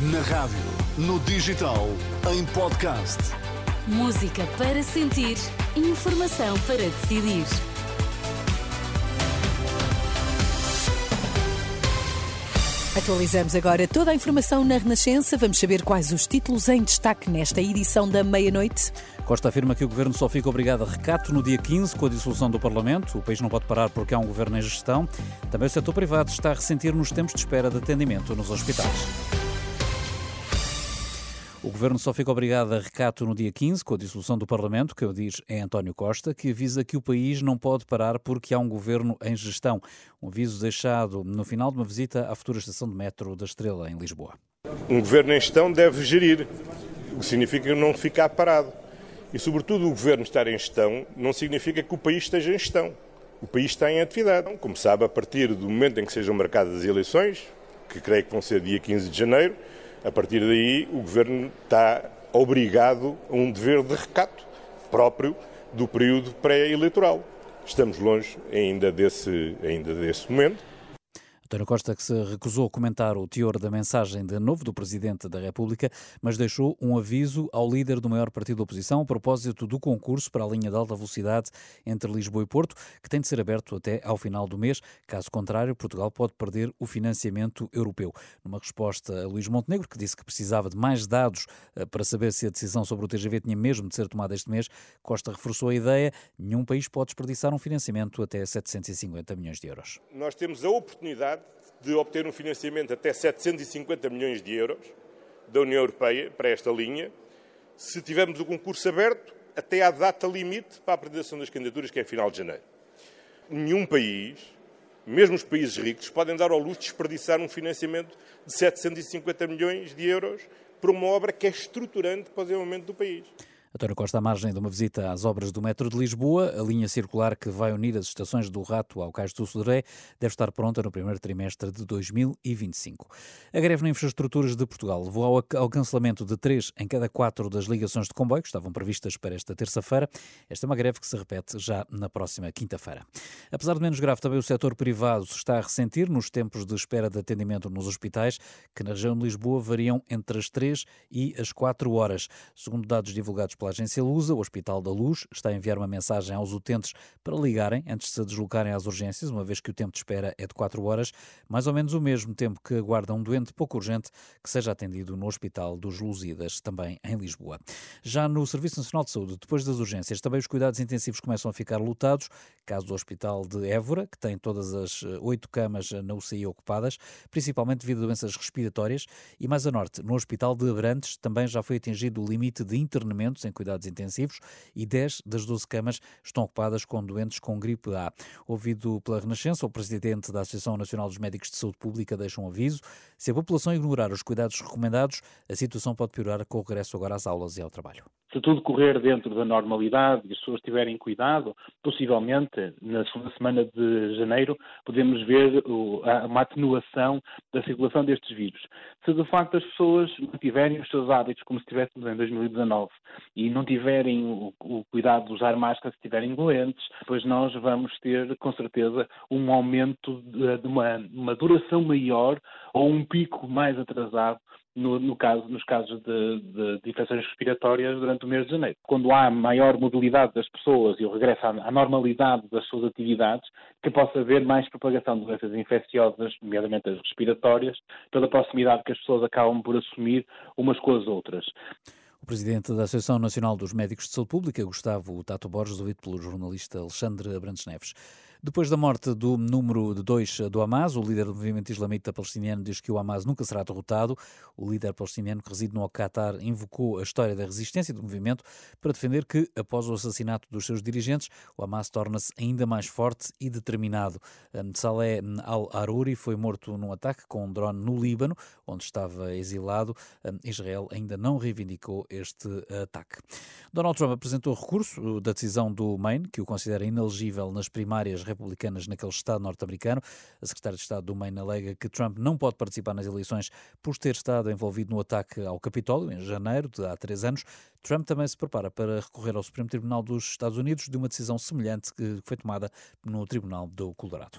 Na rádio, no digital, em podcast. Música para sentir, informação para decidir. Atualizamos agora toda a informação na Renascença. Vamos saber quais os títulos em destaque nesta edição da meia-noite. Costa afirma que o governo só fica obrigado a recato no dia 15 com a dissolução do Parlamento. O país não pode parar porque há um governo em gestão. Também o setor privado está a ressentir nos tempos de espera de atendimento nos hospitais. O Governo só fica obrigado a recato no dia 15, com a dissolução do Parlamento, que o diz é António Costa, que avisa que o país não pode parar porque há um Governo em gestão. Um aviso deixado no final de uma visita à futura estação de metro da Estrela, em Lisboa. Um Governo em gestão deve gerir, o que significa não ficar parado. E, sobretudo, o Governo estar em gestão não significa que o país esteja em gestão. O país está em atividade. Como sabe, a partir do momento em que sejam marcadas as eleições, que creio que vão ser dia 15 de janeiro, a partir daí, o Governo está obrigado a um dever de recato próprio do período pré-eleitoral. Estamos longe ainda desse, ainda desse momento. António Costa, que se recusou a comentar o teor da mensagem de novo do Presidente da República, mas deixou um aviso ao líder do maior partido da oposição a propósito do concurso para a linha de alta velocidade entre Lisboa e Porto, que tem de ser aberto até ao final do mês. Caso contrário, Portugal pode perder o financiamento europeu. Numa resposta a Luís Montenegro, que disse que precisava de mais dados eh, para saber se a decisão sobre o TGV tinha mesmo de ser tomada este mês, Costa reforçou a ideia: nenhum país pode desperdiçar um financiamento até 750 milhões de euros. Nós temos a oportunidade de obter um financiamento até 750 milhões de euros da União Europeia para esta linha, se tivermos o concurso aberto até à data limite para a apresentação das candidaturas, que é final de janeiro. Nenhum país, mesmo os países ricos, podem dar ao luxo de desperdiçar um financiamento de 750 milhões de euros para uma obra que é estruturante para o desenvolvimento do país. António Costa, à margem de uma visita às obras do metro de Lisboa, a linha circular que vai unir as estações do Rato ao Cais do Sodré deve estar pronta no primeiro trimestre de 2025. A greve nas infraestruturas de Portugal levou ao, ao cancelamento de três em cada quatro das ligações de comboio que estavam previstas para esta terça-feira. Esta é uma greve que se repete já na próxima quinta-feira. Apesar de menos grave, também o setor privado se está a ressentir nos tempos de espera de atendimento nos hospitais, que na região de Lisboa variam entre as 3 e as 4 horas. Segundo dados divulgados pela agência Lusa, o Hospital da Luz está a enviar uma mensagem aos utentes para ligarem antes de se deslocarem às urgências, uma vez que o tempo de espera é de 4 horas, mais ou menos o mesmo tempo que aguarda um doente pouco urgente que seja atendido no Hospital dos Lusíadas, também em Lisboa. Já no Serviço Nacional de Saúde, depois das urgências, também os cuidados intensivos começam a ficar lotados, caso do Hospital de Évora, que tem todas as eh, oito camas na UCI ocupadas, principalmente devido a doenças respiratórias, e mais a norte, no Hospital de Abrantes, também já foi atingido o limite de internamentos em cuidados intensivos e 10 das 12 camas estão ocupadas com doentes com gripe A. Ouvido pela Renascença, o presidente da Associação Nacional dos Médicos de Saúde Pública deixa um aviso. Se a população ignorar os cuidados recomendados, a situação pode piorar com o regresso agora às aulas e ao trabalho. Se tudo correr dentro da normalidade e as pessoas tiverem cuidado, possivelmente na segunda semana de janeiro podemos ver uma atenuação da circulação destes vírus. Se de facto as pessoas mantiverem os seus hábitos como se estivéssemos em 2019 e não tiverem o, cuidado de usar máscara se estiverem doentes, depois nós vamos ter com certeza um aumento de, uma duração maior ou um pico mais atrasado no, no caso, nos casos de, de, de, infecções respiratórias durante o mês de janeiro. Quando há maior mobilidade das pessoas e o regresso à, à normalidade das suas atividades, que possa haver mais propagação de doenças infecciosas, nomeadamente as respiratórias, pela proximidade que as pessoas acabam por assumir umas com as outras. O presidente da Associação Nacional dos Médicos de Saúde Pública, Gustavo Tato Borges, ouvido pelo jornalista Alexandre Abrantes Neves. Depois da morte do número 2 do Hamas, o líder do movimento islamita palestiniano diz que o Hamas nunca será derrotado. O líder palestiniano que reside no Qatar invocou a história da resistência do movimento para defender que, após o assassinato dos seus dirigentes, o Hamas torna-se ainda mais forte e determinado. Saleh al-Aruri foi morto num ataque com um drone no Líbano, onde estava exilado. Israel ainda não reivindicou este ataque. Donald Trump apresentou recurso da decisão do Maine, que o considera inelegível nas primárias republicanas naquele Estado norte-americano. A secretária de Estado do Maine alega que Trump não pode participar nas eleições por ter estado envolvido no ataque ao Capitólio em janeiro de há três anos. Trump também se prepara para recorrer ao Supremo Tribunal dos Estados Unidos de uma decisão semelhante que foi tomada no Tribunal do Colorado.